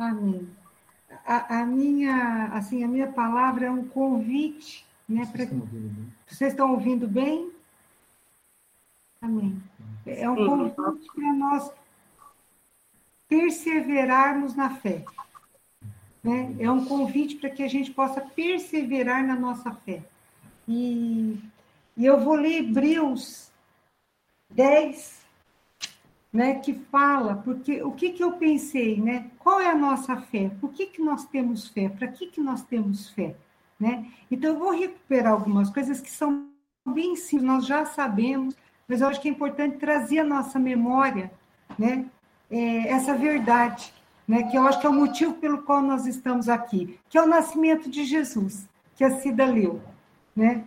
Amém. A, a, minha, assim, a minha palavra é um convite, né? Vocês, pra... estão, ouvindo bem? Vocês estão ouvindo bem? Amém. É um convite para nós perseverarmos na fé. Né? É um convite para que a gente possa perseverar na nossa fé. E, e eu vou ler Hebreus 10, né, que fala, porque o que, que eu pensei, né? Qual é a nossa fé? Por que, que nós temos fé? Para que, que nós temos fé? Né? Então, eu vou recuperar algumas coisas que são bem simples, nós já sabemos, mas eu acho que é importante trazer à nossa memória né, é, essa verdade, né, que eu acho que é o motivo pelo qual nós estamos aqui, que é o nascimento de Jesus, que a Cida leu. Né?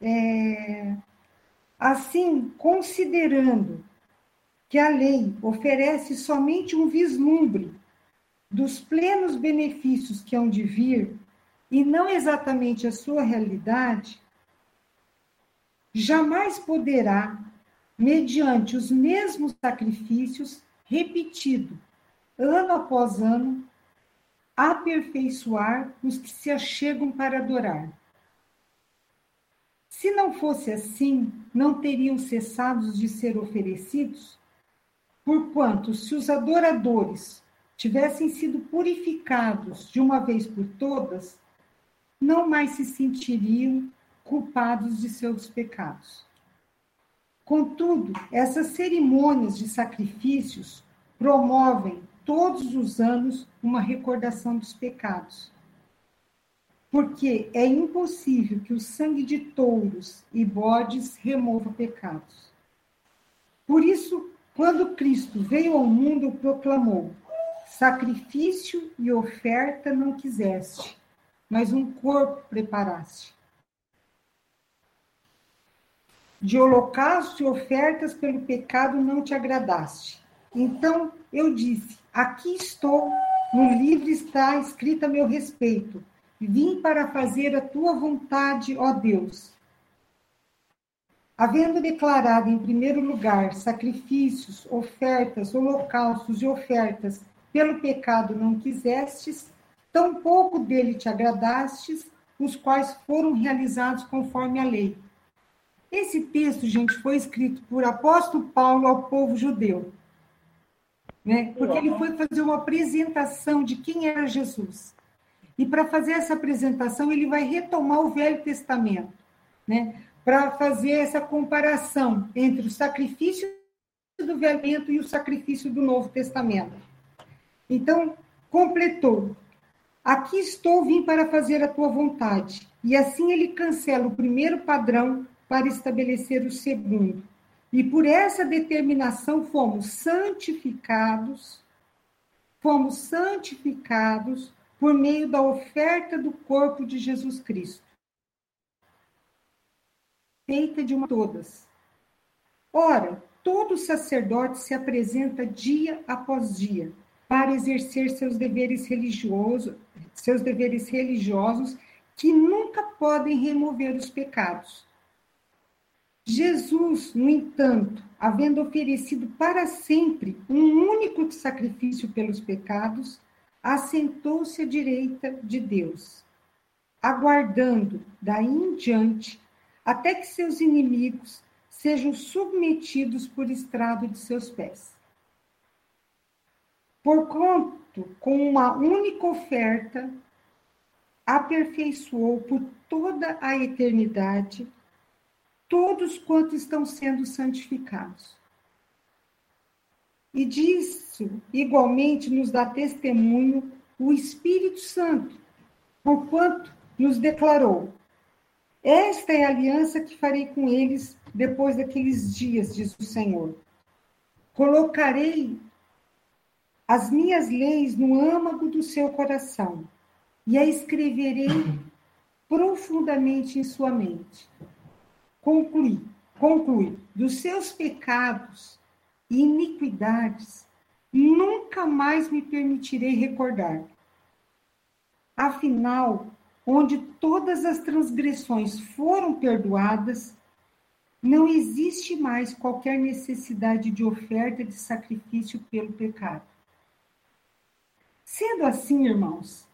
É, assim, considerando que a lei oferece somente um vislumbre dos plenos benefícios que hão de vir, e não exatamente a sua realidade, jamais poderá, mediante os mesmos sacrifícios, repetido, ano após ano, aperfeiçoar os que se achegam para adorar. Se não fosse assim, não teriam cessado de ser oferecidos? Porquanto, se os adoradores tivessem sido purificados de uma vez por todas, não mais se sentiriam culpados de seus pecados. Contudo, essas cerimônias de sacrifícios promovem todos os anos uma recordação dos pecados. Porque é impossível que o sangue de touros e bodes remova pecados. Por isso, quando Cristo veio ao mundo, proclamou: Sacrifício e oferta não quiseste, mas um corpo preparaste de holocausto e ofertas pelo pecado não te agradaste. Então eu disse: Aqui estou, no livro está escrito a meu respeito. Vim para fazer a tua vontade, ó Deus. Havendo declarado em primeiro lugar sacrifícios, ofertas, holocaustos e ofertas pelo pecado não quisestes, tampouco dele te agradastes, os quais foram realizados conforme a lei esse texto, gente, foi escrito por apóstolo Paulo ao povo judeu. Né? Porque ele foi fazer uma apresentação de quem era Jesus. E para fazer essa apresentação, ele vai retomar o Velho Testamento, né? Para fazer essa comparação entre o sacrifício do Velho e o sacrifício do Novo Testamento. Então, completou. Aqui estou, vim para fazer a tua vontade. E assim ele cancela o primeiro padrão para estabelecer o segundo. E por essa determinação fomos santificados, fomos santificados por meio da oferta do corpo de Jesus Cristo, feita de uma todas. Ora, todo sacerdote se apresenta dia após dia para exercer seus deveres religiosos, seus deveres religiosos que nunca podem remover os pecados. Jesus, no entanto, havendo oferecido para sempre um único sacrifício pelos pecados, assentou-se à direita de Deus, aguardando daí em diante até que seus inimigos sejam submetidos por estrado de seus pés. Porquanto, com uma única oferta, aperfeiçoou por toda a eternidade todos quantos estão sendo santificados. E disso, igualmente, nos dá testemunho o Espírito Santo, porquanto nos declarou: Esta é a aliança que farei com eles depois daqueles dias, diz o Senhor. Colocarei as minhas leis no âmago do seu coração e a escreverei profundamente em sua mente conclui, conclui, dos seus pecados e iniquidades nunca mais me permitirei recordar. Afinal, onde todas as transgressões foram perdoadas, não existe mais qualquer necessidade de oferta de sacrifício pelo pecado. Sendo assim, irmãos,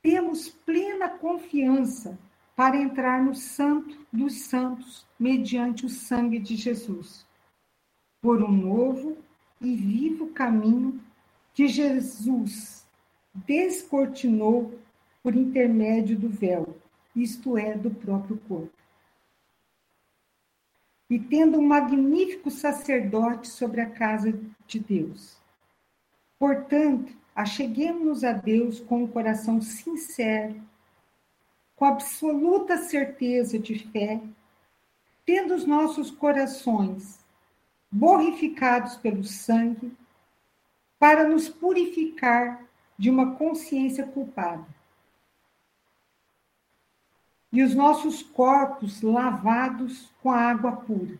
temos plena confiança para entrar no Santo dos Santos mediante o sangue de Jesus, por um novo e vivo caminho que Jesus descortinou por intermédio do véu, isto é, do próprio corpo. E tendo um magnífico sacerdote sobre a casa de Deus. Portanto, acheguemos-nos a Deus com um coração sincero, com absoluta certeza de fé, tendo os nossos corações borrificados pelo sangue, para nos purificar de uma consciência culpada. E os nossos corpos lavados com a água pura.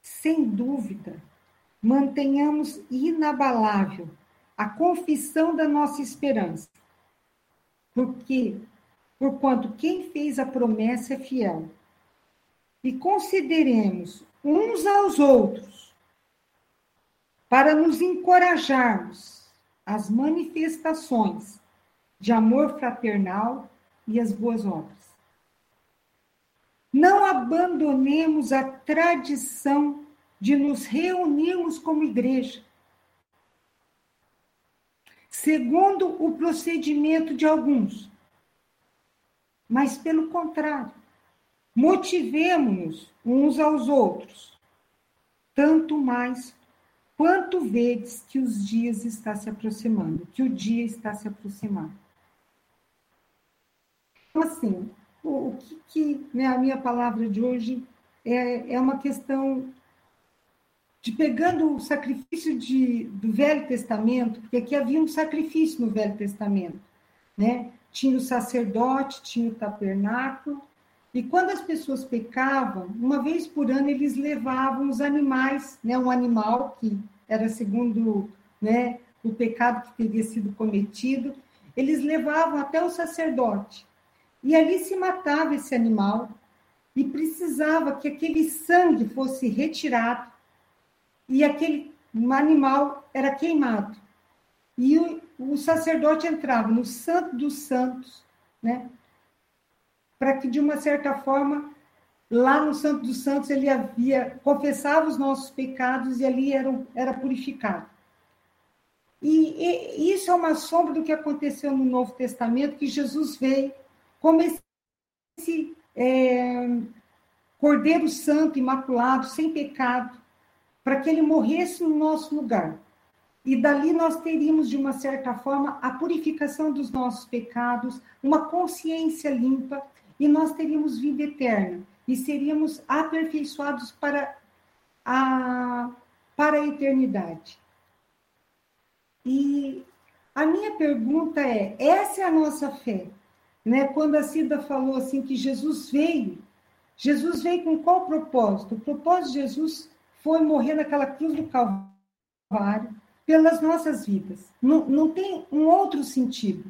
Sem dúvida, mantenhamos inabalável a confissão da nossa esperança. Porque, porquanto quem fez a promessa é fiel. E consideremos uns aos outros para nos encorajarmos as manifestações de amor fraternal e as boas obras. Não abandonemos a tradição de nos reunirmos como igreja, segundo o procedimento de alguns. Mas, pelo contrário, motivemos-nos uns aos outros, tanto mais quanto vedes que os dias está se aproximando, que o dia está se aproximando. Então, assim, o, o que, que né, a minha palavra de hoje é, é uma questão de pegando o sacrifício de, do Velho Testamento, porque aqui havia um sacrifício no Velho Testamento, né? Tinha o sacerdote, tinha o tabernáculo, e quando as pessoas pecavam, uma vez por ano eles levavam os animais, né? Um animal que era segundo, né? O pecado que teria sido cometido, eles levavam até o sacerdote. E ali se matava esse animal e precisava que aquele sangue fosse retirado e aquele animal era queimado. E o, o sacerdote entrava no Santo dos Santos, né? Para que, de uma certa forma, lá no Santo dos Santos, ele havia confessava os nossos pecados e ali era, era purificado. E, e, isso é uma sombra do que aconteceu no Novo Testamento, que Jesus veio como esse, é, Cordeiro Santo, imaculado, sem pecado, para que ele morresse no nosso lugar. E dali nós teríamos, de uma certa forma, a purificação dos nossos pecados, uma consciência limpa, e nós teríamos vida eterna, e seríamos aperfeiçoados para a, para a eternidade. E a minha pergunta é: essa é a nossa fé? Né? Quando a Cida falou assim que Jesus veio, Jesus veio com qual propósito? O propósito de Jesus foi morrer naquela cruz do Calvário pelas nossas vidas. Não, não tem um outro sentido.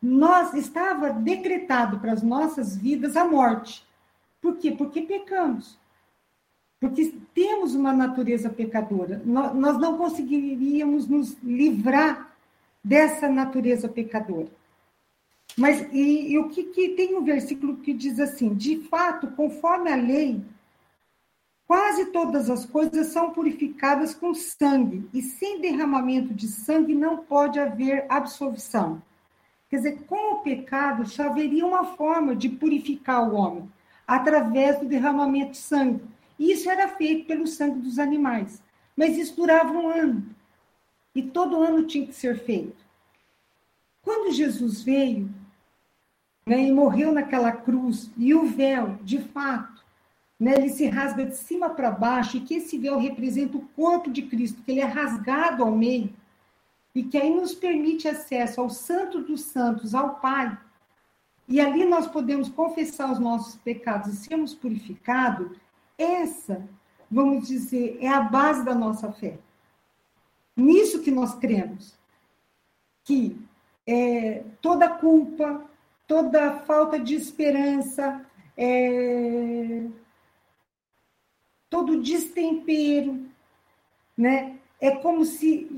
Nós estava decretado para as nossas vidas a morte. Por quê? Porque pecamos. Porque temos uma natureza pecadora. Nós, não conseguiríamos nos livrar dessa natureza pecadora. Mas e, e o que, que tem um versículo que diz assim: de fato, conforme a lei, Quase todas as coisas são purificadas com sangue, e sem derramamento de sangue não pode haver absolvição. Quer dizer, com o pecado só haveria uma forma de purificar o homem, através do derramamento de sangue. Isso era feito pelo sangue dos animais. Mas isso durava um ano. E todo ano tinha que ser feito. Quando Jesus veio né, e morreu naquela cruz, e o véu, de fato, né, ele se rasga de cima para baixo, e que esse véu representa o corpo de Cristo, que ele é rasgado ao meio, e que aí nos permite acesso ao Santo dos Santos, ao Pai. E ali nós podemos confessar os nossos pecados e sermos purificados. Essa, vamos dizer, é a base da nossa fé. Nisso que nós cremos. Que é, toda culpa, toda falta de esperança, é, todo destempero, né? É como se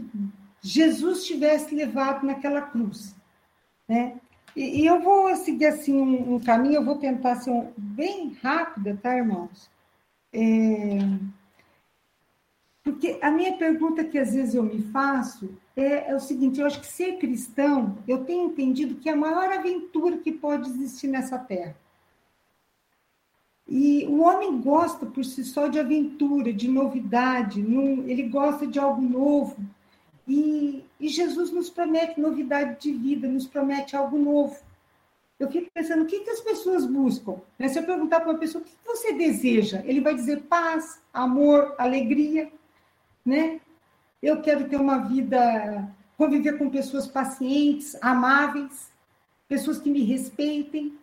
Jesus tivesse levado naquela cruz. Né? E, e eu vou seguir assim um, um, caminho, eu vou tentar ser um, bem rápida, tá, irmãos? É, porque a minha pergunta que às vezes eu me faço é, é, o seguinte: eu acho que ser cristão, eu tenho entendido que é a maior aventura que pode existir nessa terra. E o homem gosta por si só de aventura, de novidade, ele gosta de algo novo. E, e, Jesus nos promete novidade de vida, nos promete algo novo. Eu fico pensando, o que, que as pessoas buscam? Né? Se eu perguntar para uma pessoa, o que você deseja? Ele vai dizer paz, amor, alegria né? Eu quero ter uma vida, conviver com pessoas pacientes, amáveis, pessoas que me respeitem.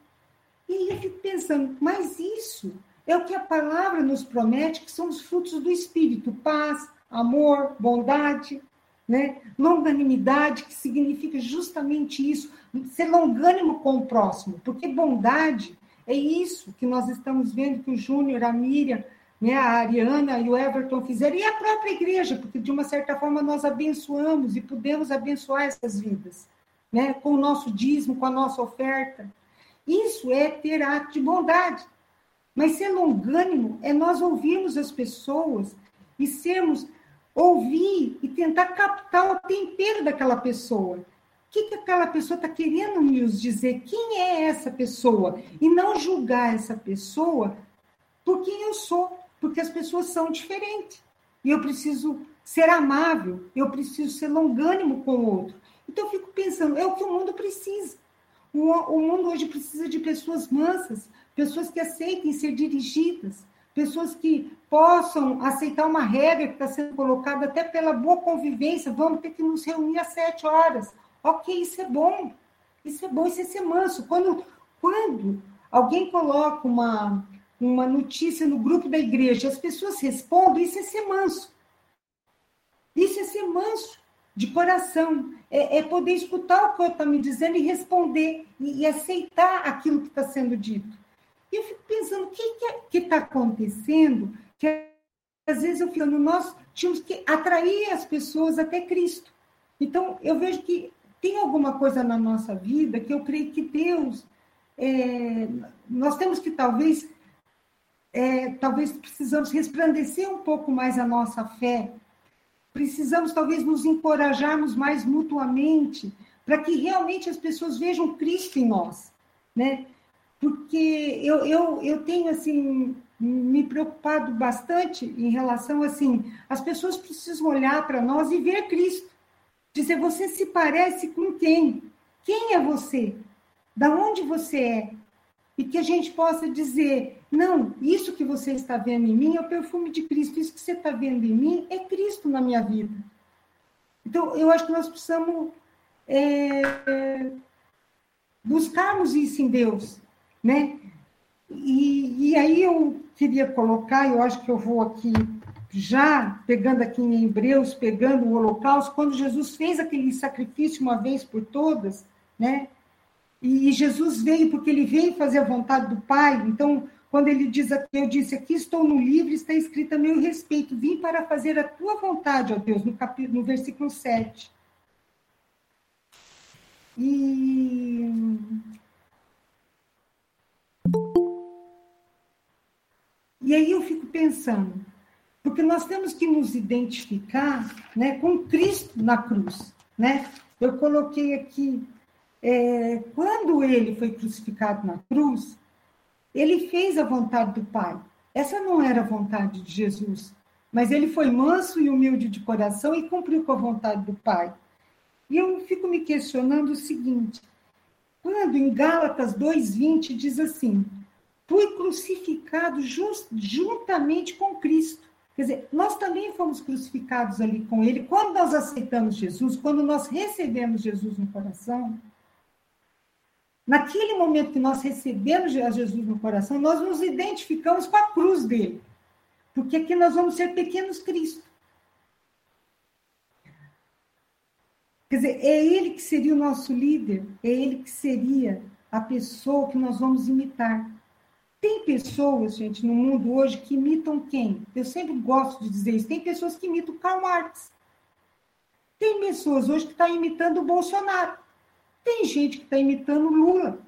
E eu fico pensando, mas isso é o que a palavra nos promete, que são os frutos do Espírito: paz, amor, bondade, né? longanimidade, que significa justamente isso, ser longânimo com o próximo, porque bondade é isso que nós estamos vendo que o Júnior, a Miriam, né, a Ariana e o Everton fizeram, e a própria igreja, porque de uma certa forma nós abençoamos e podemos abençoar essas vidas, né, com o nosso dízimo, com a nossa oferta. Isso é ter ato de bondade. Mas ser longânimo é nós ouvirmos as pessoas e sermos, ouvir e tentar captar o tempero daquela pessoa. O que, que aquela pessoa está querendo nos dizer? Quem é essa pessoa? E não julgar essa pessoa por quem eu sou porque as pessoas são diferentes. E eu preciso ser amável, eu preciso ser longânimo com o outro. Então, eu fico pensando, é o que o mundo precisa. O, o mundo hoje precisa de pessoas mansas, pessoas que aceitem ser dirigidas, pessoas que possam aceitar uma regra que está sendo colocada até pela boa convivência. Vamos ter que nos reunir às sete horas. Ok, isso é bom. Isso é bom, isso é ser manso. Quando, quando alguém coloca uma, uma notícia no grupo da igreja, as pessoas respondem, isso é ser manso. Isso é ser manso, de coração. É, é poder escutar o que o outro está me dizendo e responder, e, e aceitar aquilo que está sendo dito. E eu fico pensando, o que está acontecendo? Que às vezes eu fico, nós tínhamos que atrair as pessoas até Cristo. Então, eu vejo que tem alguma coisa na nossa vida que eu creio que Deus. É, nós temos que talvez é, talvez precisamos resplandecer um pouco mais a nossa fé, precisamos talvez nos encorajarmos mais mutuamente, para que realmente as pessoas vejam Cristo em nós, né? Porque eu, eu, eu tenho, assim, me preocupado bastante em relação, assim, as pessoas precisam olhar para nós e ver Cristo. Dizer, você se parece com quem? Quem é você? Da onde você é? E que a gente possa dizer: não, isso que você está vendo em mim é o perfume de Cristo, isso que você está vendo em mim é Cristo na minha vida. Então, eu acho que nós precisamos é, buscarmos isso em Deus, né? E, e aí eu queria colocar, eu acho que eu vou aqui já pegando aqui em Hebreus, pegando o holocausto, quando Jesus fez aquele sacrifício uma vez por todas, né? E Jesus veio porque ele veio fazer a vontade do Pai. Então, quando ele diz aqui, eu disse, aqui estou no livro, está escrito a meu respeito, vim para fazer a tua vontade, ó Deus, no, capítulo, no versículo 7. E... E aí eu fico pensando, porque nós temos que nos identificar né, com Cristo na cruz. Né? Eu coloquei aqui é, quando ele foi crucificado na cruz, ele fez a vontade do Pai. Essa não era a vontade de Jesus, mas ele foi manso e humilde de coração e cumpriu com a vontade do Pai. E eu fico me questionando o seguinte: quando em Gálatas 2,20 diz assim: fui crucificado just, juntamente com Cristo. Quer dizer, nós também fomos crucificados ali com Ele. Quando nós aceitamos Jesus, quando nós recebemos Jesus no coração, Naquele momento que nós recebemos a Jesus no coração, nós nos identificamos com a cruz dele. Porque aqui nós vamos ser pequenos Cristo. Quer dizer, é ele que seria o nosso líder, é ele que seria a pessoa que nós vamos imitar. Tem pessoas, gente, no mundo hoje que imitam quem? Eu sempre gosto de dizer isso. Tem pessoas que imitam Karl Marx. Tem pessoas hoje que estão tá imitando o Bolsonaro. Tem gente que está imitando Lula.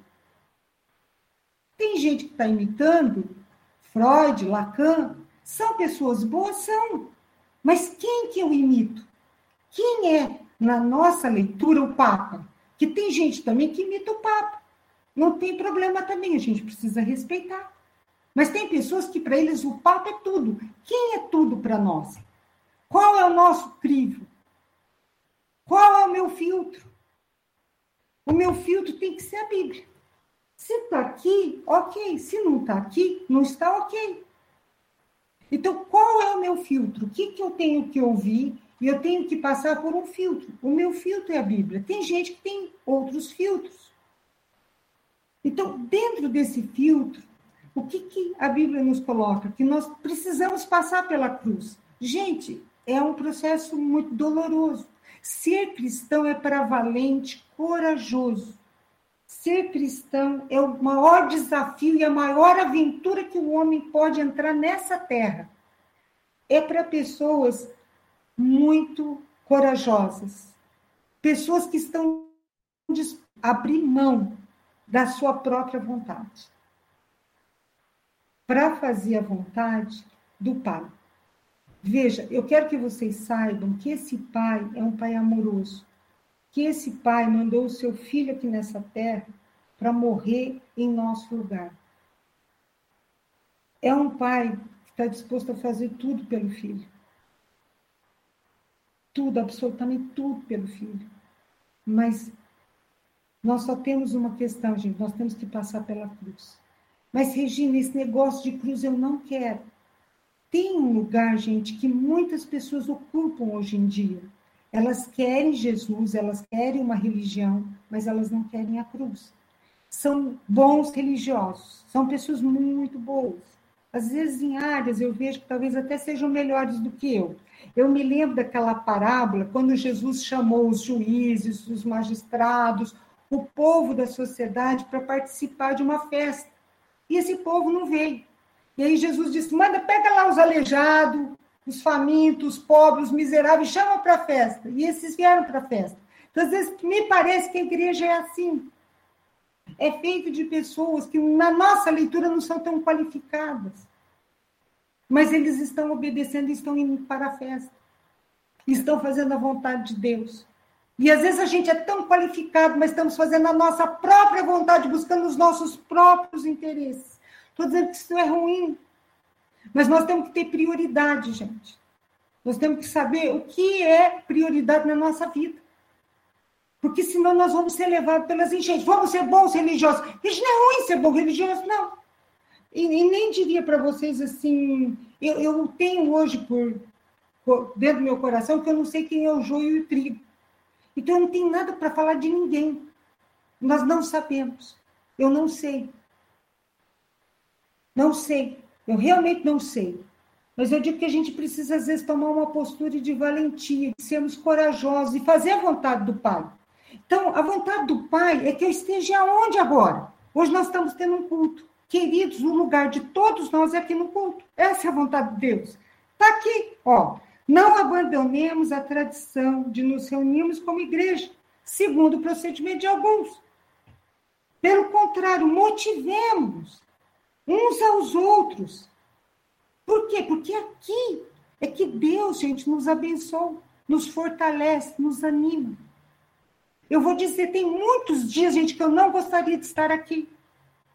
Tem gente que está imitando Freud, Lacan. São pessoas boas? São. Mas quem que eu imito? Quem é, na nossa leitura, o Papa? Que tem gente também que imita o Papa. Não tem problema também, a gente precisa respeitar. Mas tem pessoas que para eles o Papa é tudo. Quem é tudo para nós? Qual é o nosso crivo? Qual é o meu filtro? O meu filtro tem que ser a Bíblia. Se está aqui, ok. Se não está aqui, não está ok. Então, qual é o meu filtro? O que, que eu tenho que ouvir? E eu tenho que passar por um filtro. O meu filtro é a Bíblia. Tem gente que tem outros filtros. Então, dentro desse filtro, o que, que a Bíblia nos coloca? Que nós precisamos passar pela cruz. Gente, é um processo muito doloroso. Ser cristão é para valente, corajoso. Ser cristão é o maior desafio e a maior aventura que o homem pode entrar nessa terra. É para pessoas muito corajosas, pessoas que estão a abrir mão da sua própria vontade para fazer a vontade do Pai. Veja, eu quero que vocês saibam que esse pai é um pai amoroso, que esse pai mandou o seu filho aqui nessa terra para morrer em nosso lugar. É um pai que está disposto a fazer tudo pelo filho. Tudo, absolutamente tudo pelo filho. Mas nós só temos uma questão, gente, nós temos que passar pela cruz. Mas, Regina, esse negócio de cruz eu não quero. Tem um lugar, gente, que muitas pessoas ocupam hoje em dia. Elas querem Jesus, elas querem uma religião, mas elas não querem a cruz. São bons religiosos, são pessoas muito boas. Às vezes, em áreas, eu vejo que talvez até sejam melhores do que eu. Eu me lembro daquela parábola, quando Jesus chamou os juízes, os magistrados, o povo da sociedade para participar de uma festa. E esse povo não veio. E aí Jesus disse: manda, pega lá os aleijados, os famintos, os pobres, os miseráveis, chama para a festa. E esses vieram para a festa. Então, às vezes, me parece que a igreja é assim. É feito de pessoas que, na nossa leitura, não são tão qualificadas. Mas eles estão obedecendo e estão indo para a festa. Estão fazendo a vontade de Deus. E às vezes a gente é tão qualificado, mas estamos fazendo a nossa própria vontade, buscando os nossos próprios interesses. Estou dizendo que isso é ruim. Mas nós temos que ter prioridade, gente. Nós temos que saber o que é prioridade na nossa vida. Porque senão nós vamos ser levados pelas enchentes. Vamos ser bons religiosos. Isso não é ruim ser bom religioso, não. E, e nem diria para vocês assim. Eu, eu tenho hoje por, por, dentro do meu coração que eu não sei quem é o joio e o trigo. Então eu não tenho nada para falar de ninguém. Nós não sabemos. Eu não sei. Não sei. Eu realmente não sei. Mas eu digo que a gente precisa, às vezes, tomar uma postura de valentia, de sermos corajosos e fazer a vontade do Pai. Então, a vontade do Pai é que eu esteja onde agora? Hoje nós estamos tendo um culto. Queridos, o lugar de todos nós é aqui no culto. Essa é a vontade de Deus. Está aqui, ó. Não abandonemos a tradição de nos reunirmos como igreja, segundo o procedimento de alguns. Pelo contrário, motivemos uns aos outros. Por quê? Porque aqui é que Deus, gente, nos abençoa, nos fortalece, nos anima. Eu vou dizer, tem muitos dias, gente, que eu não gostaria de estar aqui.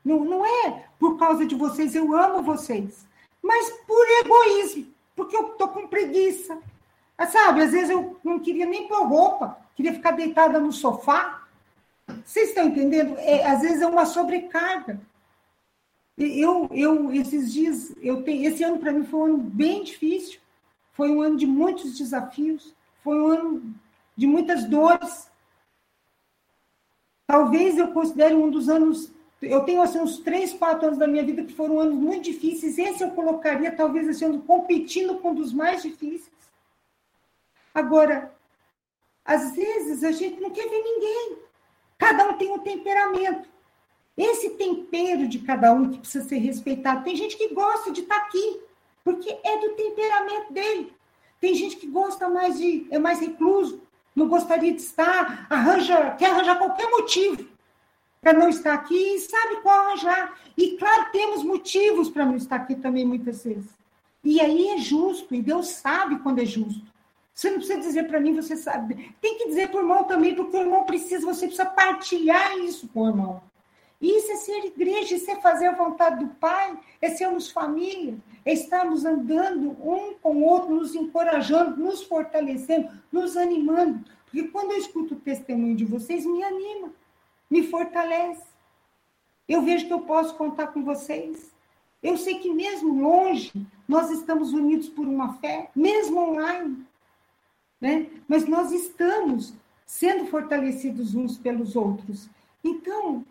Não, não é por causa de vocês, eu amo vocês. Mas por egoísmo, porque eu tô com preguiça. Mas, sabe, às vezes eu não queria nem pôr roupa, queria ficar deitada no sofá. Vocês estão entendendo? É, às vezes é uma sobrecarga. Eu, eu esses dias, eu tenho, esse ano para mim foi um ano bem difícil, foi um ano de muitos desafios, foi um ano de muitas dores. Talvez eu considere um dos anos, eu tenho assim uns três, quatro anos da minha vida que foram anos muito difíceis. Esse eu colocaria talvez esse ano competindo com um dos mais difíceis. Agora, às vezes a gente não quer ver ninguém. Cada um tem um temperamento. Esse tempero de cada um que precisa ser respeitado. Tem gente que gosta de estar tá aqui, porque é do temperamento dele. Tem gente que gosta mais de, é mais recluso. não gostaria de estar, arranja, quer arranjar qualquer motivo para não estar aqui e sabe qual arranjar. E claro, temos motivos para não estar aqui também muitas vezes. E aí é justo, e Deus sabe quando é justo. Você não precisa dizer para mim, você sabe. Tem que dizer para o irmão também, porque o irmão precisa, você precisa partilhar isso com o irmão. Isso é ser igreja, isso é fazer a vontade do Pai, é sermos família, é estarmos andando um com o outro, nos encorajando, nos fortalecendo, nos animando. Porque quando eu escuto o testemunho de vocês, me anima, me fortalece. Eu vejo que eu posso contar com vocês. Eu sei que mesmo longe, nós estamos unidos por uma fé, mesmo online. Né? Mas nós estamos sendo fortalecidos uns pelos outros. Então,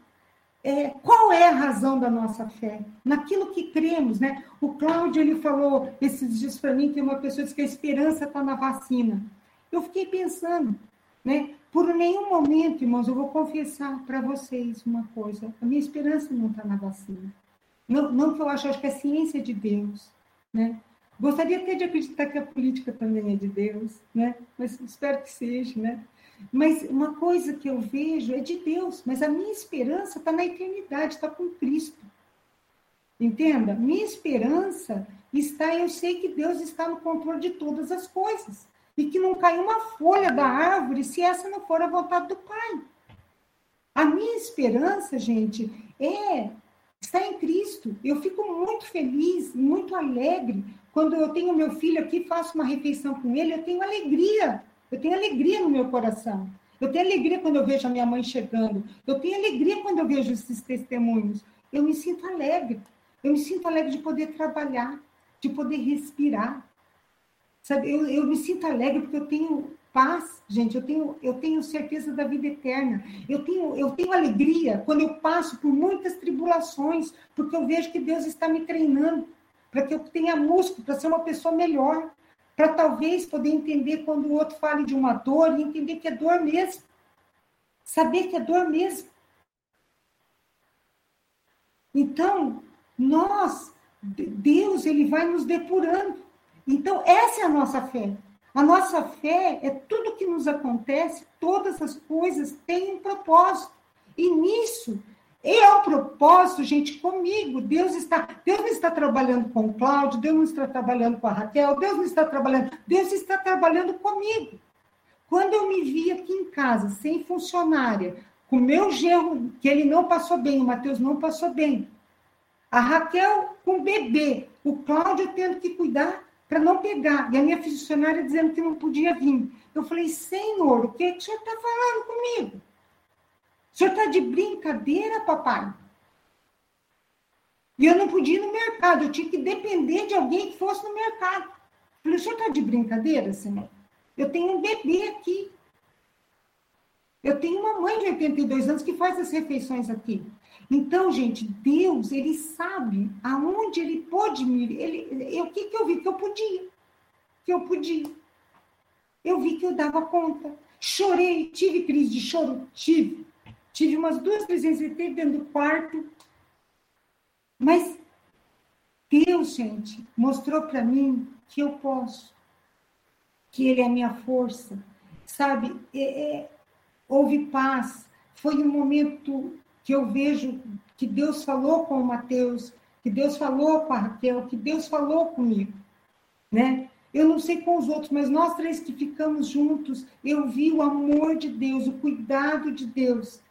é, qual é a razão da nossa fé? Naquilo que cremos, né? O Cláudio, ele falou esses dias para mim que uma pessoa disse que a esperança está na vacina. Eu fiquei pensando, né? Por nenhum momento, irmãos, eu vou confessar para vocês uma coisa. A minha esperança não está na vacina. Não, não que eu acho, acho que é ciência de Deus, né? Gostaria até de acreditar que a política também é de Deus, né? Mas espero que seja, né? Mas uma coisa que eu vejo é de Deus, mas a minha esperança está na eternidade, está com Cristo. Entenda? Minha esperança está, eu sei que Deus está no controle de todas as coisas. E que não cai uma folha da árvore se essa não for a vontade do Pai. A minha esperança, gente, é está em Cristo. Eu fico muito feliz, muito alegre quando eu tenho meu filho aqui, faço uma refeição com ele, eu tenho alegria eu tenho alegria no meu coração. Eu tenho alegria quando eu vejo a minha mãe chegando. Eu tenho alegria quando eu vejo esses testemunhos. Eu me sinto alegre. Eu me sinto alegre de poder trabalhar, de poder respirar. Sabe, eu, eu me sinto alegre porque eu tenho paz, gente, eu tenho, eu tenho certeza da vida eterna. Eu tenho, eu tenho alegria quando eu passo por muitas tribulações, porque eu vejo que Deus está me treinando para que eu tenha músculo, para ser uma pessoa melhor para talvez poder entender quando o outro fale de uma dor e entender que é dor mesmo. Saber que é dor mesmo. Então, nós, Deus, ele vai nos depurando. Então, essa é a nossa fé. A nossa fé é tudo que nos acontece, todas as coisas têm um propósito. E nisso é o propósito, gente, comigo. Deus está, Deus não está trabalhando com o Cláudio, Deus não está trabalhando com a Raquel, Deus não está trabalhando, Deus está trabalhando comigo. Quando eu me vi aqui em casa, sem funcionária, com meu genro, que ele não passou bem, o Matheus não passou bem, a Raquel com bebê, o Cláudio tendo que cuidar para não pegar, e a minha funcionária dizendo que não podia vir. Eu falei, Senhor, o que, que o senhor está falando comigo? O senhor está de brincadeira, papai? E eu não podia ir no mercado, eu tinha que depender de alguém que fosse no mercado. Eu falei, o senhor está de brincadeira, senhor? Eu tenho um bebê aqui. Eu tenho uma mãe de 82 anos que faz as refeições aqui. Então, gente, Deus, ele sabe aonde ele pode me. Ele, o que, que eu vi? Que eu podia. Que eu podia. Eu vi que eu dava conta. Chorei, tive crise de choro? Tive. Tive umas duas presenças dentro do quarto. Mas Deus, gente, mostrou para mim que eu posso, que Ele é a minha força, sabe? É, é, houve paz. Foi um momento que eu vejo que Deus falou com o Mateus, que Deus falou com a Raquel, que Deus falou comigo, né? Eu não sei com os outros, mas nós três que ficamos juntos, eu vi o amor de Deus, o cuidado de Deus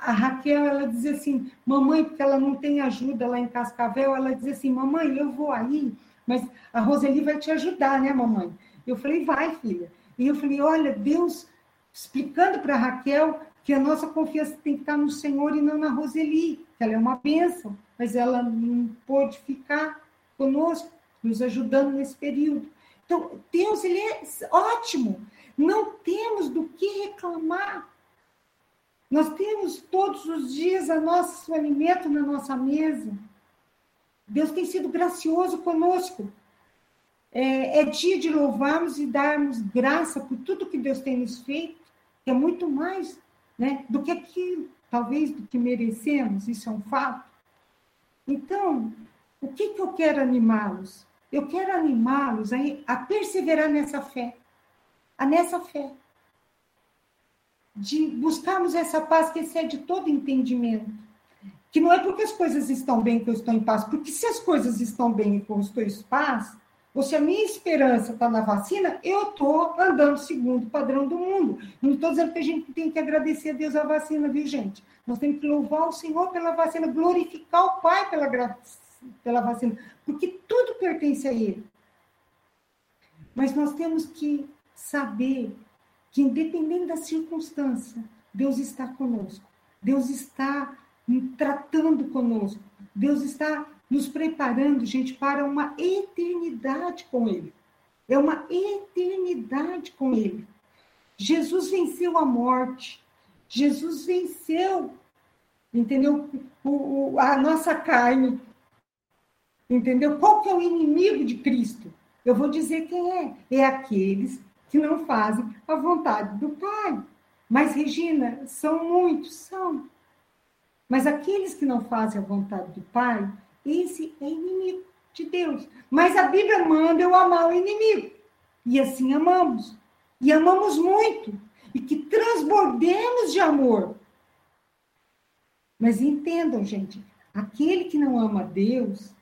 a Raquel, ela dizia assim, mamãe, porque ela não tem ajuda lá em Cascavel, ela dizia assim, mamãe, eu vou aí, mas a Roseli vai te ajudar, né, mamãe? Eu falei, vai, filha. E eu falei, olha, Deus explicando para Raquel que a nossa confiança tem que estar no Senhor e não na Roseli, que ela é uma bênção, mas ela não pôde ficar conosco, nos ajudando nesse período. Então, Deus, ele é ótimo. Não temos do que reclamar. Nós temos todos os dias a nosso alimento na nossa mesa. Deus tem sido gracioso conosco. É, é, dia de louvarmos e darmos graça por tudo que Deus tem nos feito, que é muito mais né, do que aquilo, talvez, do que merecemos, isso é um fato. Então, o que, que eu quero animá-los? Eu quero animá-los a, a perseverar nessa fé, a nessa fé. De buscarmos essa paz que excede todo entendimento. Que não é porque as coisas estão bem que eu estou em paz, porque se as coisas estão bem e eu estou em paz, ou se a minha esperança está na vacina, eu estou andando segundo o padrão do mundo. Não estou dizendo que a gente tem que agradecer a Deus a vacina, viu, gente? Nós temos que louvar o Senhor pela vacina, glorificar o Pai pela, pela vacina, porque tudo pertence a Ele. Mas nós temos que saber que, independente da circunstância, Deus está conosco. Deus está tratando conosco. Deus está nos preparando, gente, para uma eternidade com Ele. É uma eternidade com Ele. Jesus venceu a morte. Jesus venceu, entendeu? O, o, a nossa carne. Entendeu? Qual que é o inimigo de Cristo? Eu vou dizer quem é. É aqueles que não fazem a vontade do Pai. Mas, Regina, são muitos, são. Mas aqueles que não fazem a vontade do Pai, esse é inimigo de Deus. Mas a Bíblia manda eu amar o inimigo. E assim amamos. E amamos muito. E que transbordemos de amor. Mas entendam, gente, aquele que não ama Deus,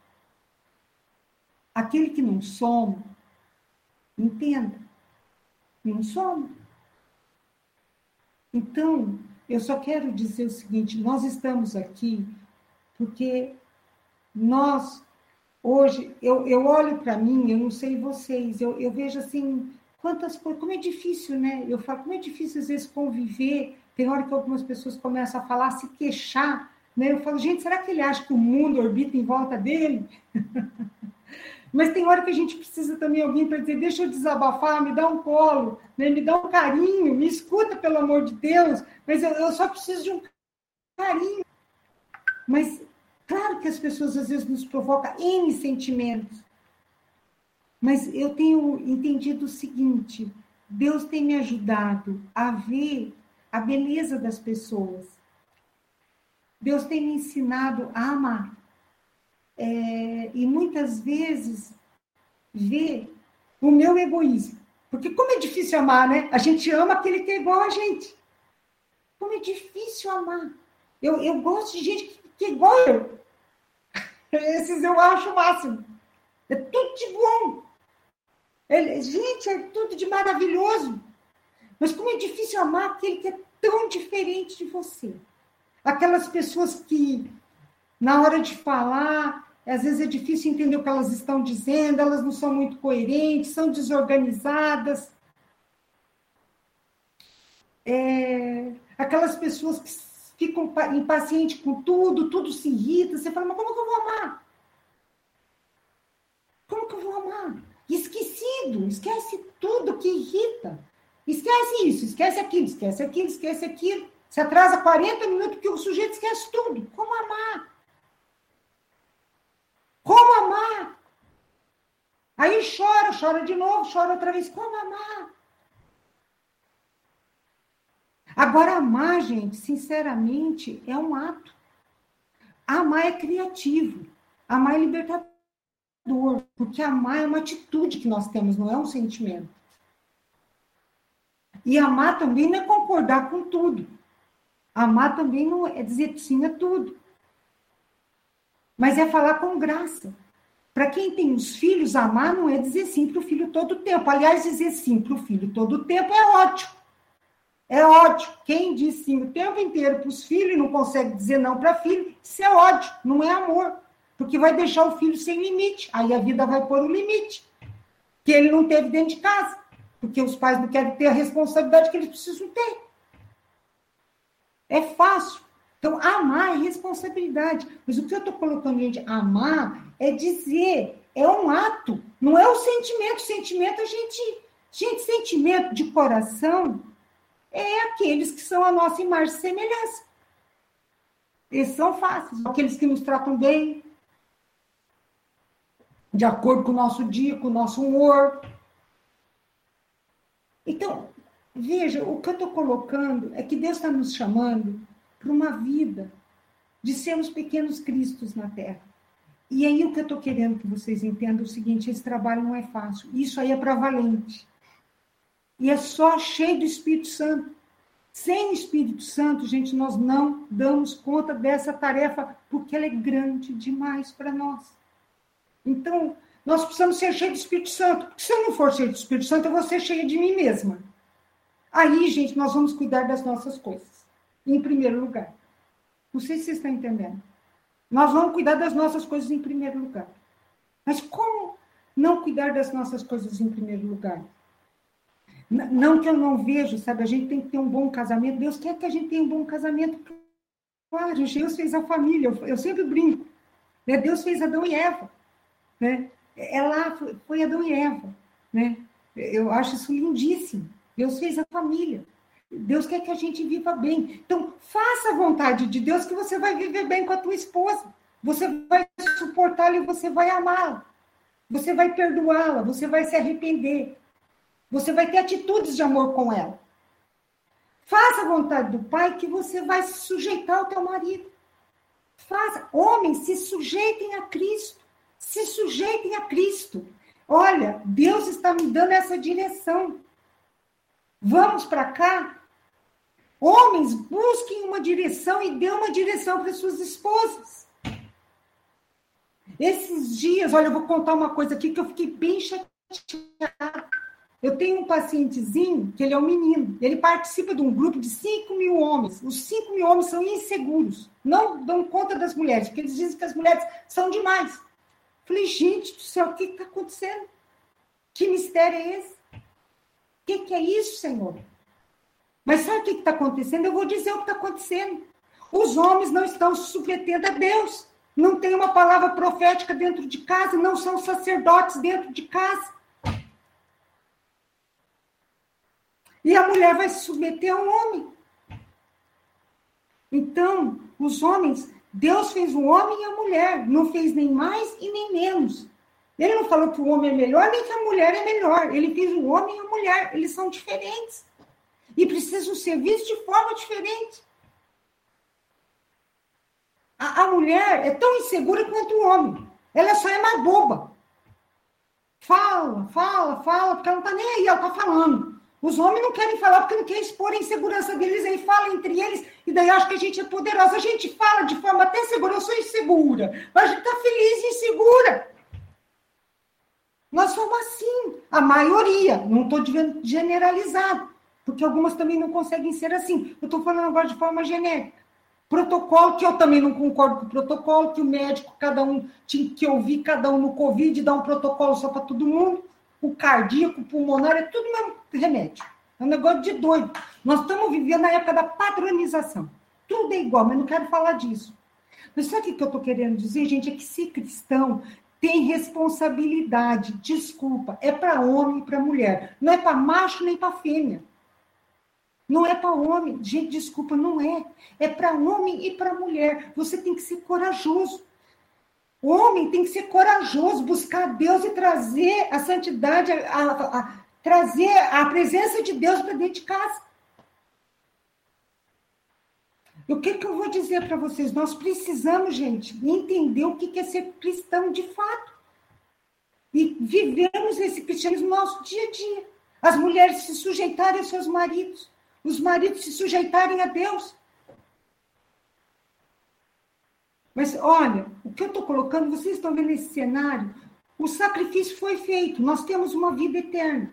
aquele que não soma, entenda, não soma. Então, eu só quero dizer o seguinte: nós estamos aqui porque nós, hoje, eu, eu olho para mim, eu não sei vocês, eu, eu vejo assim, quantas coisas, como é difícil, né? Eu falo, como é difícil às vezes conviver. Tem hora que algumas pessoas começam a falar, a se queixar, né? Eu falo, gente, será que ele acha que o mundo orbita em volta dele? Mas tem hora que a gente precisa também alguém para dizer, deixa eu desabafar, me dá um colo, né? me dá um carinho, me escuta, pelo amor de Deus, mas eu, eu só preciso de um carinho. Mas Claro que as pessoas às vezes nos provocam N sentimentos. Mas eu tenho entendido o seguinte: Deus tem me ajudado a ver a beleza das pessoas. Deus tem me ensinado a amar. É, e muitas vezes ver o meu egoísmo. Porque como é difícil amar, né? A gente ama aquele que é igual a gente. Como é difícil amar. Eu, eu gosto de gente que, que é igual eu. Esses eu acho o máximo. É tudo de bom. É, gente, é tudo de maravilhoso. Mas como é difícil amar aquele que é tão diferente de você. Aquelas pessoas que, na hora de falar, às vezes é difícil entender o que elas estão dizendo, elas não são muito coerentes, são desorganizadas. É, aquelas pessoas que ficam impacientes com tudo, tudo se irrita. Você fala, mas como que eu vou amar? Como que eu vou amar? Esquecido, esquece tudo que irrita. Esquece isso, esquece aquilo, esquece aquilo, esquece aquilo. Se atrasa 40 minutos que o sujeito esquece tudo. Como amar? Como amar? Aí chora, chora de novo, chora outra vez. Como amar? Agora, amar, gente, sinceramente, é um ato. Amar é criativo. Amar é libertador. Porque amar é uma atitude que nós temos, não é um sentimento. E amar também não é concordar com tudo. Amar também não é dizer sim a tudo. Mas é falar com graça. Para quem tem os filhos, amar não é dizer sim para o filho todo o tempo. Aliás, dizer sim para o filho todo o tempo é ótimo. É ódio. Quem diz sim o tempo inteiro para os filhos e não consegue dizer não para filho, isso é ódio, não é amor. Porque vai deixar o filho sem limite. Aí a vida vai pôr o limite. Que ele não teve dentro de casa. Porque os pais não querem ter a responsabilidade que eles precisam ter. É fácil. Então, amar é responsabilidade. Mas o que eu estou colocando, gente, amar é dizer, é um ato, não é o sentimento. Sentimento a gente. Gente, sentimento de coração é aqueles que são a nossa imagem e semelhança. Esses são fáceis, aqueles que nos tratam bem, de acordo com o nosso dia, com o nosso humor. Então, veja, o que eu estou colocando é que Deus está nos chamando para uma vida de sermos pequenos cristos na Terra. E aí o que eu estou querendo que vocês entendam é o seguinte: esse trabalho não é fácil. Isso aí é para valente. E é só cheio do Espírito Santo. Sem o Espírito Santo, gente, nós não damos conta dessa tarefa, porque ela é grande demais para nós. Então, nós precisamos ser cheios do Espírito Santo. Porque se eu não for cheio do Espírito Santo, eu vou ser cheia de mim mesma. Aí, gente, nós vamos cuidar das nossas coisas. Em primeiro lugar. Não sei se vocês estão entendendo. Nós vamos cuidar das nossas coisas em primeiro lugar. Mas como não cuidar das nossas coisas em primeiro lugar? Não que eu não vejo, sabe? A gente tem que ter um bom casamento. Deus quer que a gente tenha um bom casamento. Claro, Deus fez a família. Eu sempre brinco. Né? Deus fez Adão e Eva. Né? É lá, foi Adão e Eva. Né? Eu acho isso lindíssimo. Deus fez a família. Deus quer que a gente viva bem. Então, faça a vontade de Deus que você vai viver bem com a tua esposa. Você vai suportá-la e você vai amá-la. Você vai perdoá-la, você vai se arrepender. Você vai ter atitudes de amor com ela. Faça a vontade do pai que você vai se sujeitar ao teu marido. Faça. Homens, se sujeitem a Cristo. Se sujeitem a Cristo. Olha, Deus está me dando essa direção. Vamos para cá? Homens, busquem uma direção e dê uma direção para suas esposas. Esses dias, olha, eu vou contar uma coisa aqui que eu fiquei bem chateada. Eu tenho um pacientezinho, que ele é um menino, ele participa de um grupo de 5 mil homens. Os 5 mil homens são inseguros, não dão conta das mulheres, porque eles dizem que as mulheres são demais. Falei, gente do céu, o que está acontecendo? Que mistério é esse? O que, que é isso, Senhor? Mas sabe o que está acontecendo? Eu vou dizer o que está acontecendo. Os homens não estão se submetendo a Deus. Não tem uma palavra profética dentro de casa, não são sacerdotes dentro de casa. E a mulher vai se submeter ao homem. Então, os homens, Deus fez o homem e a mulher, não fez nem mais e nem menos. Ele não falou que o homem é melhor, nem que a mulher é melhor. Ele fez o homem e a mulher, eles são diferentes. E precisam ser vistos de forma diferente. A, a mulher é tão insegura quanto o homem. Ela só é mais boba. Fala, fala, fala, porque ela não está nem aí, ela está falando. Os homens não querem falar porque não querem expor a insegurança deles, aí fala entre eles, e daí acho que a gente é poderosa. A gente fala de forma até segura, eu sou insegura, mas a gente está feliz e insegura. Nós somos assim, a maioria, não estou generalizado, porque algumas também não conseguem ser assim. Eu estou falando agora de forma genérica. Protocolo, que eu também não concordo com o protocolo, que o médico, cada um tinha que ouvir cada um no Covid, dar um protocolo só para todo mundo o cardíaco, o pulmonar, é tudo mesmo remédio. É um negócio de doido. Nós estamos vivendo na época da padronização. Tudo é igual, mas não quero falar disso. Mas sabe o que eu estou querendo dizer, gente? É que se cristão tem responsabilidade, desculpa, é para homem e para mulher. Não é para macho nem para fêmea. Não é para homem. Gente, desculpa, não é. É para homem e para mulher. Você tem que ser corajoso. O homem tem que ser corajoso, buscar Deus e trazer a santidade, a, a, a trazer a presença de Deus para dentro de casa. E o que, que eu vou dizer para vocês? Nós precisamos, gente, entender o que é ser cristão de fato. E vivemos esse cristianismo no nosso dia a dia. As mulheres se sujeitarem aos seus maridos, os maridos se sujeitarem a Deus. Mas olha, o que eu estou colocando, vocês estão vendo esse cenário? O sacrifício foi feito, nós temos uma vida eterna.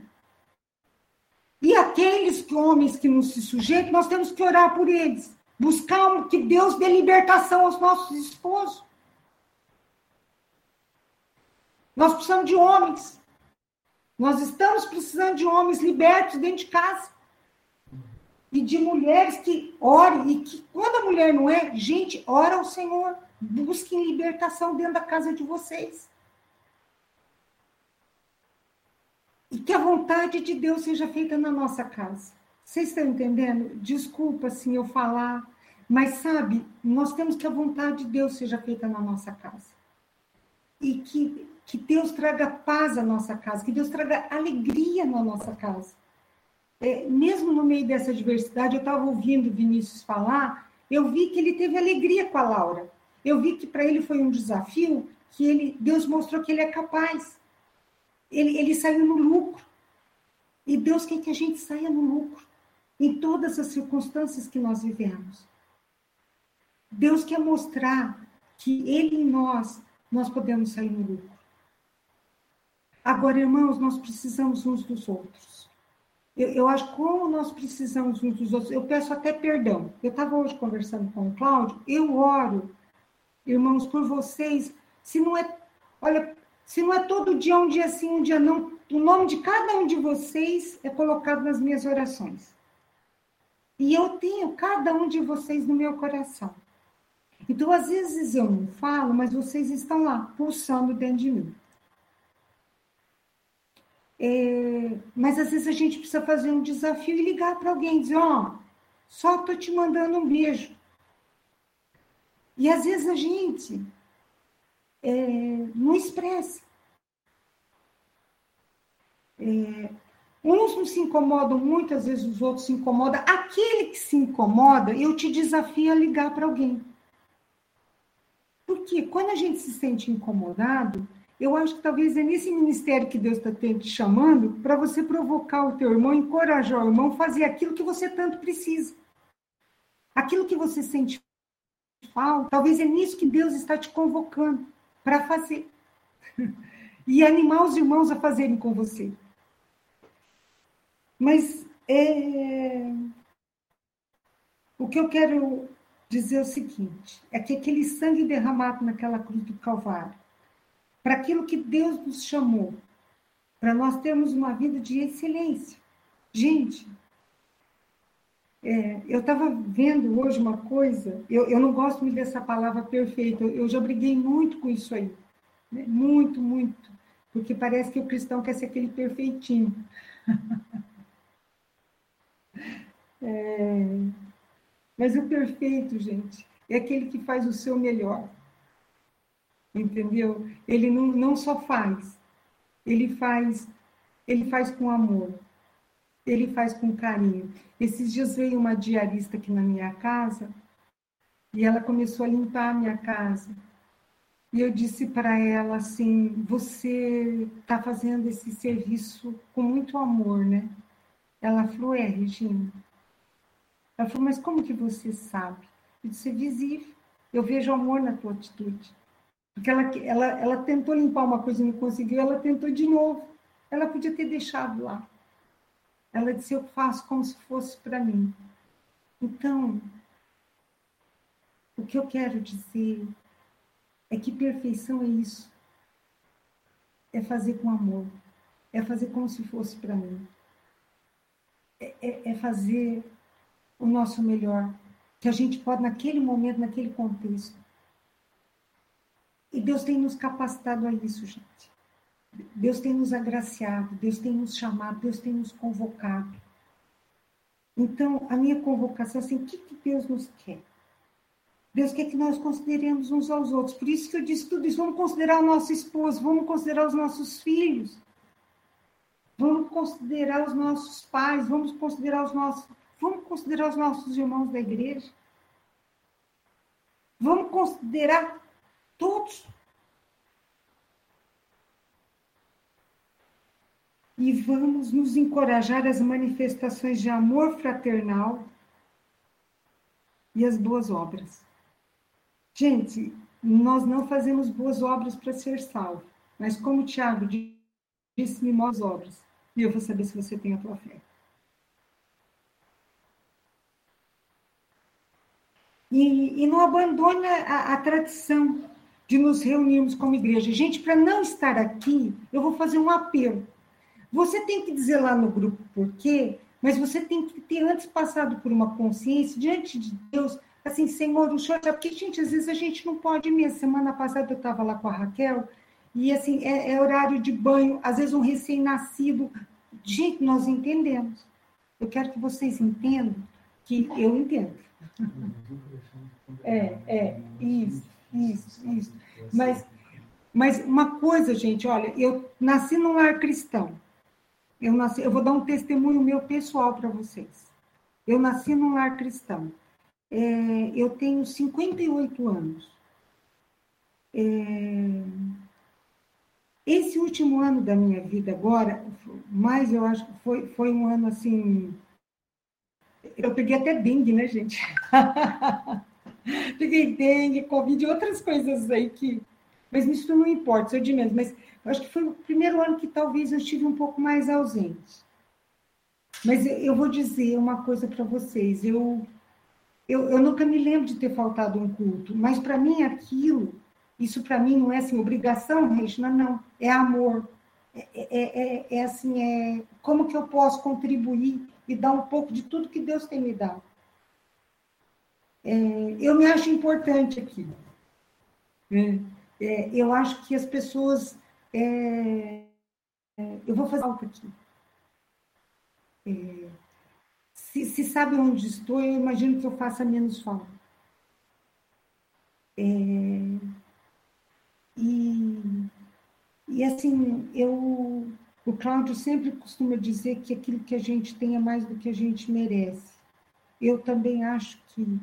E aqueles que, homens que não se sujeitam, nós temos que orar por eles. Buscar que Deus dê libertação aos nossos esposos. Nós precisamos de homens. Nós estamos precisando de homens libertos dentro de casa e de mulheres que orem, e que quando a mulher não é, gente, ora ao Senhor, busquem libertação dentro da casa de vocês. E que a vontade de Deus seja feita na nossa casa. Vocês estão entendendo? Desculpa assim eu falar, mas sabe, nós temos que a vontade de Deus seja feita na nossa casa. E que, que Deus traga paz à nossa casa, que Deus traga alegria na nossa casa é, mesmo no meio dessa diversidade, eu estava ouvindo Vinícius falar, eu vi que ele teve alegria com a Laura. Eu vi que para ele foi um desafio que ele, Deus mostrou que ele é capaz. Ele, ele saiu no lucro. E Deus quer que a gente saia no lucro. em todas as circunstâncias que nós vivemos. Deus quer mostrar que Ele em nós, nós podemos sair no lucro. Agora, irmãos, nós precisamos uns dos outros. Eu, eu acho como nós precisamos uns dos outros. Eu peço até perdão. Eu estava hoje conversando com o Cláudio, eu oro, irmãos, por vocês. Se não é, olha, se não é todo dia, um dia sim, um dia não, o nome de cada um de vocês é colocado nas minhas orações. E eu tenho cada um de vocês no meu coração. Então, às vezes eu não falo, mas vocês estão lá, pulsando dentro de mim. É, mas às vezes a gente precisa fazer um desafio e ligar para alguém, dizer, ó, oh, só estou te mandando um beijo. E às vezes a gente é, não expressa. É, uns não se incomodam muito, às vezes os outros se incomodam. Aquele que se incomoda, eu te desafio a ligar para alguém. Porque quando a gente se sente incomodado, eu acho que talvez é nesse ministério que Deus está te chamando para você provocar o teu irmão, encorajar o irmão fazer aquilo que você tanto precisa. Aquilo que você sente falta, talvez é nisso que Deus está te convocando para fazer. E animar os irmãos a fazerem com você. Mas é... o que eu quero dizer o seguinte: é que aquele sangue derramado naquela cruz do Calvário, para aquilo que Deus nos chamou, para nós termos uma vida de excelência. Gente, é, eu estava vendo hoje uma coisa, eu, eu não gosto muito dessa palavra perfeita, eu, eu já briguei muito com isso aí, né? muito, muito, porque parece que o cristão quer ser aquele perfeitinho. é, mas o perfeito, gente, é aquele que faz o seu melhor. Entendeu? Ele não, não só faz, ele faz, ele faz com amor ele faz com carinho. Esses dias veio uma diarista aqui na minha casa e ela começou a limpar a minha casa. E eu disse para ela assim: Você está fazendo esse serviço com muito amor, né? Ela falou: É, Regina. Ela falou: Mas como que você sabe? Eu disse: É visível. Eu vejo amor na tua atitude. Porque ela, ela, ela tentou limpar uma coisa e não conseguiu, ela tentou de novo. Ela podia ter deixado lá. Ela disse: Eu faço como se fosse para mim. Então, o que eu quero dizer é que perfeição é isso. É fazer com amor. É fazer como se fosse para mim. É, é, é, fazer o nosso melhor. Que a gente pode, naquele momento, naquele contexto. E Deus tem nos capacitado a isso, gente. Deus tem nos agraciado, Deus tem nos chamado, Deus tem nos convocado. Então, a minha convocação é assim: o que, que Deus nos quer? Deus quer que nós consideremos uns aos outros. Por isso que eu disse tudo isso. Vamos considerar o nosso esposo, vamos considerar os nossos filhos, vamos considerar os nossos pais, vamos considerar os nossos, vamos considerar os nossos irmãos da igreja. Vamos considerar todos e vamos nos encorajar às manifestações de amor fraternal e as boas obras. Gente, nós não fazemos boas obras para ser salvo, mas como o Tiago disse, me mostra obras, e eu vou saber se você tem a tua fé. E, e não abandone a, a tradição de nos reunirmos como igreja. Gente, para não estar aqui, eu vou fazer um apelo. Você tem que dizer lá no grupo por quê, mas você tem que ter antes passado por uma consciência diante de Deus, assim, Senhor, o Senhor sabe, porque, gente, às vezes a gente não pode mesmo. Semana passada eu estava lá com a Raquel, e assim, é, é horário de banho, às vezes um recém-nascido. Gente, nós entendemos. Eu quero que vocês entendam que eu entendo. É, é, isso, isso, isso. Mas, mas uma coisa, gente, olha, eu nasci num lar cristão. Eu, nasci, eu vou dar um testemunho meu pessoal para vocês. Eu nasci num lar cristão. É, eu tenho 58 anos. É, esse último ano da minha vida agora, mais eu acho que foi, foi um ano assim eu peguei até dengue, né, gente? peguei dengue, covid, outras coisas aí que. Mas isso não importa, isso é de menos. Mas eu acho que foi o primeiro ano que talvez eu estive um pouco mais ausente. Mas eu vou dizer uma coisa para vocês. Eu, eu, eu nunca me lembro de ter faltado um culto, mas para mim aquilo, isso para mim não é assim, obrigação, Regina, não. É amor. É, é, é, é, assim, é como que eu posso contribuir e dar um pouco de tudo que Deus tem me dado. É, eu me acho importante aqui. É, é, eu acho que as pessoas. É, é, eu vou fazer algo aqui. É, se, se, sabe onde estou, eu imagino que eu faça menos falta. e, e assim, eu o Cláudio sempre costuma dizer que aquilo que a gente tem é mais do que a gente merece. Eu também acho que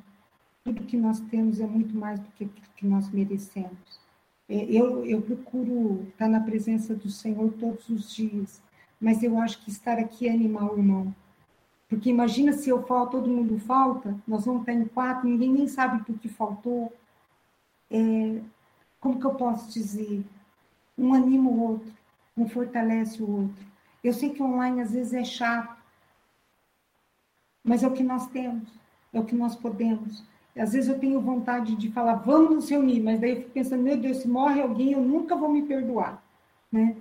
tudo que nós temos é muito mais do que aquilo que nós merecemos. É, eu, eu procuro estar na presença do Senhor todos os dias, mas eu acho que estar aqui é animar o irmão. Porque imagina se eu falo, todo mundo falta, nós vamos estar em quatro, ninguém nem sabe por que faltou. É, como que eu posso dizer? Um anima o outro um fortalece o outro. Eu sei que online às vezes é chato, mas é o que nós temos, é o que nós podemos. Às vezes eu tenho vontade de falar, vamos nos reunir, mas daí eu fico pensando, meu Deus, se morre alguém, eu nunca vou me perdoar, né?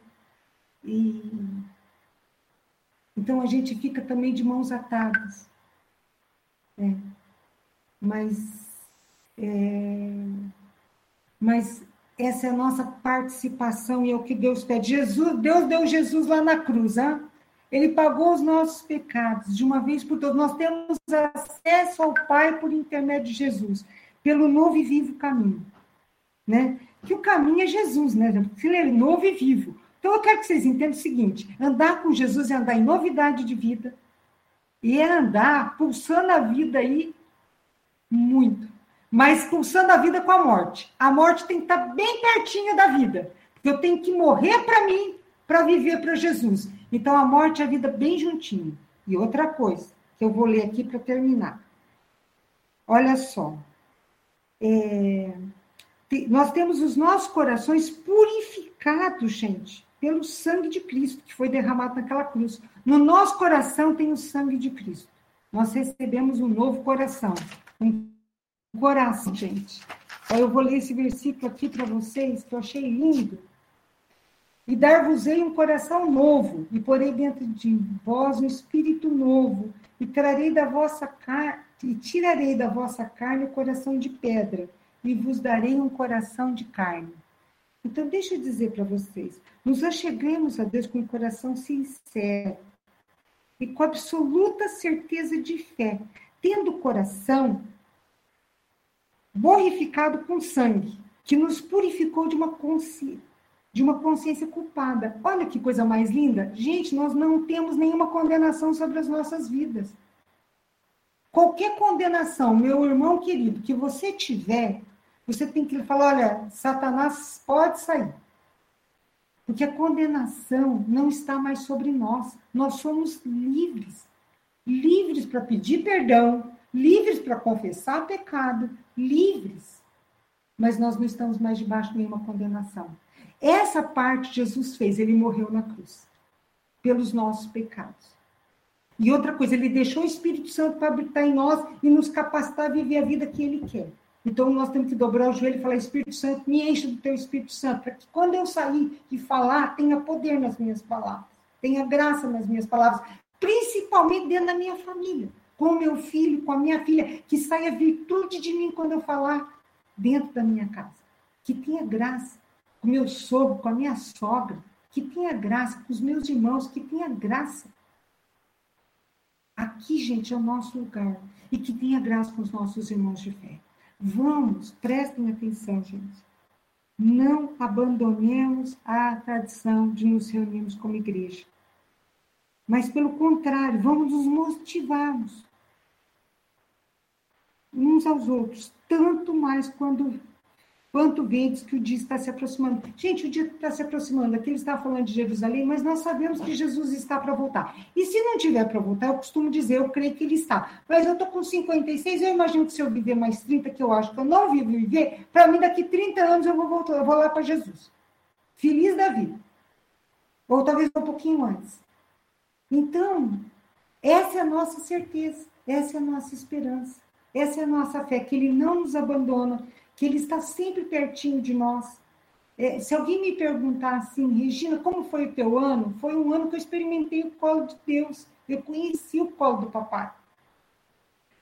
E então a gente fica também de mãos atadas, né? Mas é... mas essa é a nossa participação e é o que Deus pede. Jesus, Deus deu Jesus lá na cruz, hein? Ele pagou os nossos pecados de uma vez por todas. Nós temos acesso ao Pai por intermédio de Jesus, pelo novo e vivo caminho, né? Que o caminho é Jesus, né? Ele é novo e vivo. Então eu quero que vocês entendam o seguinte: andar com Jesus é andar em novidade de vida e é andar pulsando a vida aí muito mas pulsando a vida com a morte. A morte tem que estar bem pertinho da vida, porque eu tenho que morrer para mim para viver para Jesus. Então a morte e a vida bem juntinho. E outra coisa que eu vou ler aqui para terminar. Olha só. É, nós temos os nossos corações purificados, gente, pelo sangue de Cristo que foi derramado naquela cruz. No nosso coração tem o sangue de Cristo. Nós recebemos um novo coração, um coração, gente. Aí eu vou ler esse versículo aqui para vocês, que eu achei lindo. E dar-vos-ei um coração novo, e porei dentro de vós um espírito novo, e trarei da vossa carne, e tirarei da vossa carne o coração de pedra, e vos darei um coração de carne. Então, deixa eu dizer para vocês, nos acheguemos a Deus com um coração sincero e com absoluta certeza de fé, tendo coração borrificado com sangue, que nos purificou de uma consciência de uma consciência culpada. Olha que coisa mais linda. Gente, nós não temos nenhuma condenação sobre as nossas vidas. Qualquer condenação, meu irmão querido, que você tiver, você tem que falar: olha, Satanás pode sair. Porque a condenação não está mais sobre nós. Nós somos livres. Livres para pedir perdão, livres para confessar pecado, livres. Mas nós não estamos mais debaixo de nenhuma condenação. Essa parte Jesus fez, ele morreu na cruz, pelos nossos pecados. E outra coisa, ele deixou o Espírito Santo para habitar em nós e nos capacitar a viver a vida que ele quer. Então nós temos que dobrar o joelho e falar: Espírito Santo, me enche do teu Espírito Santo, para que quando eu sair e falar, tenha poder nas minhas palavras, tenha graça nas minhas palavras, principalmente dentro da minha família com meu filho, com a minha filha, que saia virtude de mim quando eu falar dentro da minha casa. Que tenha graça com meu sogro, com a minha sogra, que tenha graça com os meus irmãos, que tenha graça. Aqui, gente, é o nosso lugar. E que tenha graça com os nossos irmãos de fé. Vamos, prestem atenção, gente. Não abandonemos a tradição de nos reunirmos como igreja. Mas, pelo contrário, vamos nos motivarmos uns aos outros, tanto mais quando Quanto diz que o dia está se aproximando. Gente, o dia está se aproximando. Aqui ele está falando de Jerusalém, mas nós sabemos que Jesus está para voltar. E se não tiver para voltar, eu costumo dizer, eu creio que ele está. Mas eu estou com 56, eu imagino que se eu viver mais 30, que eu acho que eu não vivo viver, para mim daqui 30 anos eu vou voltar, eu vou lá para Jesus. Feliz da vida. Ou talvez um pouquinho antes. Então, essa é a nossa certeza, essa é a nossa esperança, essa é a nossa fé, que ele não nos abandona, que Ele está sempre pertinho de nós. É, se alguém me perguntar assim, Regina, como foi o teu ano? Foi um ano que eu experimentei o colo de Deus. Eu conheci o colo do papai.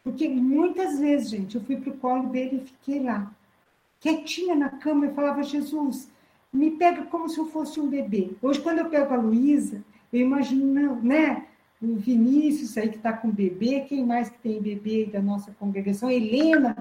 Porque muitas vezes, gente, eu fui para o colo dele e fiquei lá, quietinha na cama, e falava, Jesus, me pega como se eu fosse um bebê. Hoje, quando eu pego a Luísa, eu imagino, né? O Vinícius aí que está com bebê, quem mais que tem bebê da nossa congregação? Helena,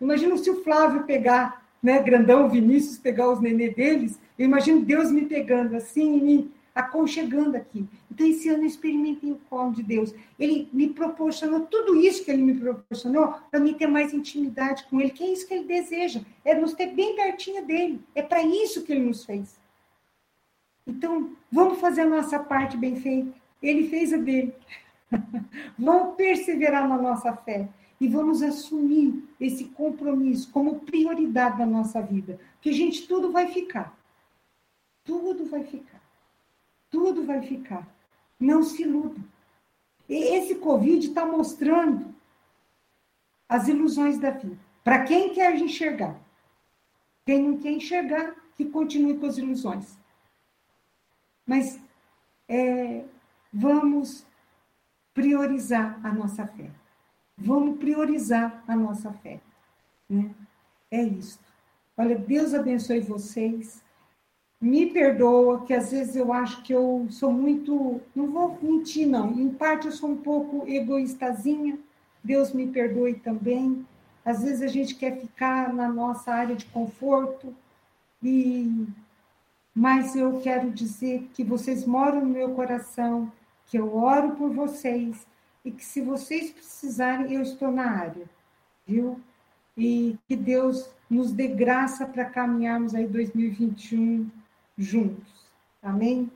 Imagina se o Flávio pegar, né, grandão, Vinícius, pegar os nenê deles, eu imagino Deus me pegando assim, me aconchegando aqui. Então, esse ano eu experimentei o colo de Deus. Ele me proporcionou tudo isso que ele me proporcionou para mim ter mais intimidade com ele, que é isso que ele deseja, é nos ter bem pertinho dele. É para isso que ele nos fez. Então, vamos fazer a nossa parte bem feita. Ele fez a dele. vamos perseverar na nossa fé e vamos assumir esse compromisso como prioridade da nossa vida. Porque, gente, tudo vai ficar. Tudo vai ficar. Tudo vai ficar. Não se iluda. Esse Covid está mostrando as ilusões da vida. Para quem quer enxergar. Quem não quer enxergar, que continue com as ilusões. Mas é, vamos priorizar a nossa fé. Vamos priorizar a nossa fé. Né? É isso. Olha, Deus abençoe vocês. Me perdoa, que às vezes eu acho que eu sou muito. Não vou mentir, não. Em parte eu sou um pouco egoístazinha. Deus me perdoe também. Às vezes a gente quer ficar na nossa área de conforto. E mas eu quero dizer que vocês moram no meu coração, que eu oro por vocês e que se vocês precisarem, eu estou na área, viu? E que Deus nos dê graça para caminharmos aí 2021 juntos. Amém?